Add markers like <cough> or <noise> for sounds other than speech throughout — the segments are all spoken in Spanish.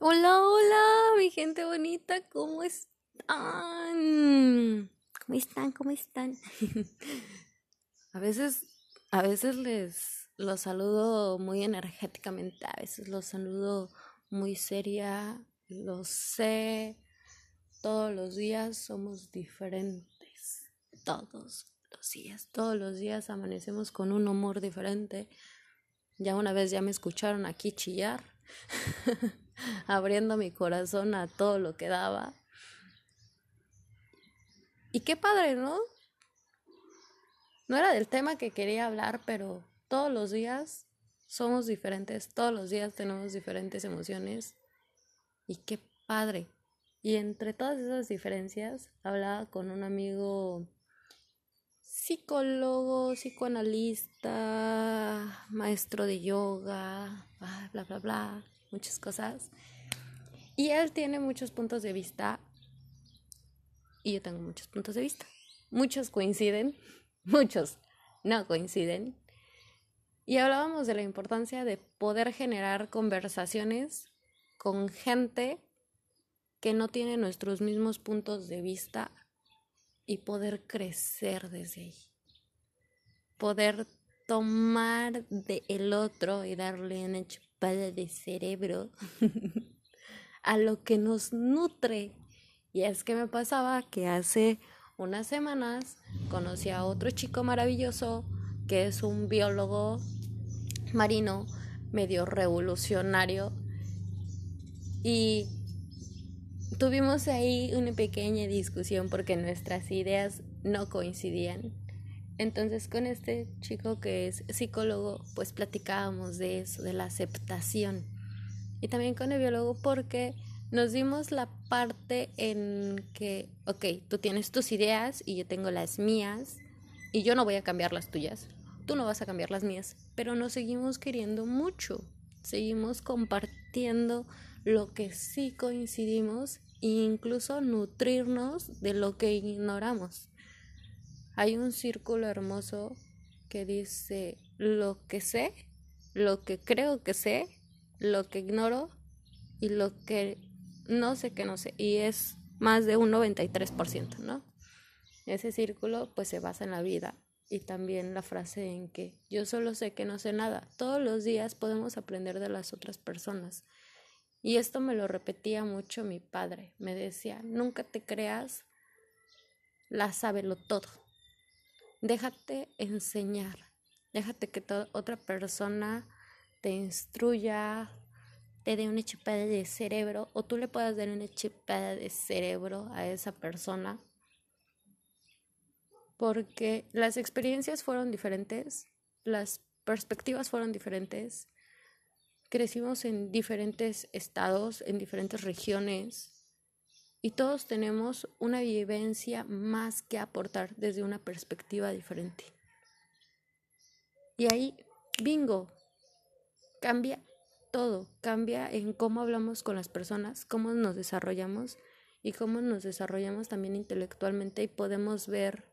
Hola, hola, mi gente bonita, ¿cómo están? ¿Cómo están? ¿Cómo están? <laughs> a veces, a veces les los saludo muy energéticamente, a veces los saludo muy seria, lo sé, todos los días somos diferentes, todos los días, todos los días amanecemos con un humor diferente. Ya una vez ya me escucharon aquí chillar. <laughs> abriendo mi corazón a todo lo que daba. Y qué padre, ¿no? No era del tema que quería hablar, pero todos los días somos diferentes, todos los días tenemos diferentes emociones. Y qué padre. Y entre todas esas diferencias, hablaba con un amigo psicólogo, psicoanalista, maestro de yoga, bla, bla, bla muchas cosas. Y él tiene muchos puntos de vista y yo tengo muchos puntos de vista. Muchos coinciden, <laughs> muchos no coinciden. Y hablábamos de la importancia de poder generar conversaciones con gente que no tiene nuestros mismos puntos de vista y poder crecer desde ahí. Poder tomar de el otro y darle una chupada de cerebro <laughs> a lo que nos nutre. Y es que me pasaba que hace unas semanas conocí a otro chico maravilloso que es un biólogo marino medio revolucionario y tuvimos ahí una pequeña discusión porque nuestras ideas no coincidían. Entonces con este chico que es psicólogo, pues platicábamos de eso, de la aceptación. Y también con el biólogo porque nos dimos la parte en que, ok, tú tienes tus ideas y yo tengo las mías y yo no voy a cambiar las tuyas, tú no vas a cambiar las mías, pero nos seguimos queriendo mucho, seguimos compartiendo lo que sí coincidimos e incluso nutrirnos de lo que ignoramos. Hay un círculo hermoso que dice lo que sé, lo que creo que sé, lo que ignoro y lo que no sé que no sé. Y es más de un 93%, ¿no? Ese círculo pues se basa en la vida y también la frase en que yo solo sé que no sé nada. Todos los días podemos aprender de las otras personas. Y esto me lo repetía mucho mi padre. Me decía, nunca te creas la sábelo todo. Déjate enseñar, déjate que otra persona te instruya, te dé una chupada de cerebro o tú le puedas dar una chupada de cerebro a esa persona porque las experiencias fueron diferentes, las perspectivas fueron diferentes, crecimos en diferentes estados, en diferentes regiones, y todos tenemos una vivencia más que aportar desde una perspectiva diferente. Y ahí, bingo, cambia todo, cambia en cómo hablamos con las personas, cómo nos desarrollamos y cómo nos desarrollamos también intelectualmente y podemos ver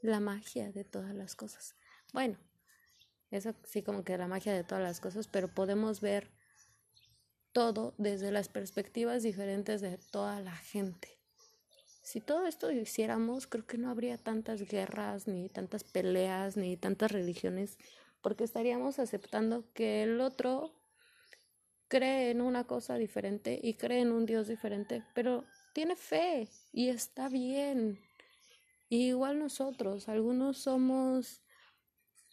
la magia de todas las cosas. Bueno, eso sí como que la magia de todas las cosas, pero podemos ver todo desde las perspectivas diferentes de toda la gente. Si todo esto hiciéramos, creo que no habría tantas guerras, ni tantas peleas, ni tantas religiones, porque estaríamos aceptando que el otro cree en una cosa diferente y cree en un Dios diferente, pero tiene fe y está bien. igual nosotros, algunos somos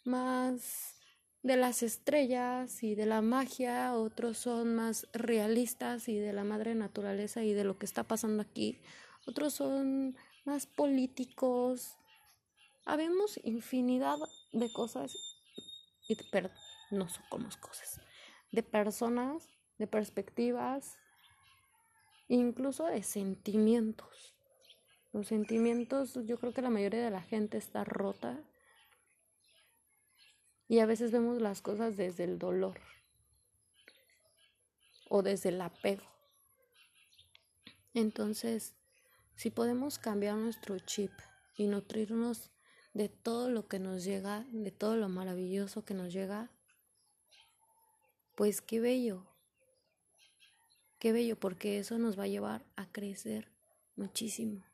más de las estrellas y de la magia, otros son más realistas y de la madre naturaleza y de lo que está pasando aquí, otros son más políticos. Habemos infinidad de cosas, y, pero no somos cosas, de personas de perspectivas, incluso de sentimientos. Los sentimientos, yo creo que la mayoría de la gente está rota y a veces vemos las cosas desde el dolor o desde el apego. Entonces, si podemos cambiar nuestro chip y nutrirnos de todo lo que nos llega, de todo lo maravilloso que nos llega, pues qué bello, qué bello, porque eso nos va a llevar a crecer muchísimo.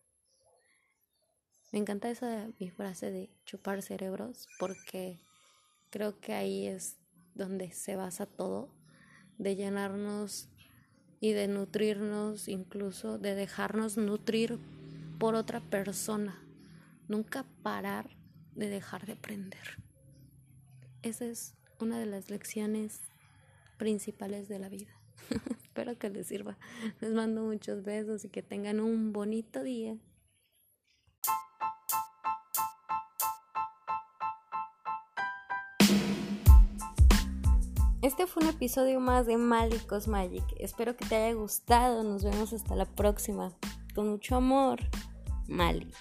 Me encanta esa mi frase de chupar cerebros, porque creo que ahí es donde se basa todo, de llenarnos y de nutrirnos, incluso de dejarnos nutrir por otra persona. Nunca parar de dejar de aprender. Esa es una de las lecciones principales de la vida. <laughs> Espero que les sirva. Les mando muchos besos y que tengan un bonito día. Este fue un episodio más de Malicos Magic. Espero que te haya gustado. Nos vemos hasta la próxima. Con mucho amor, Mali.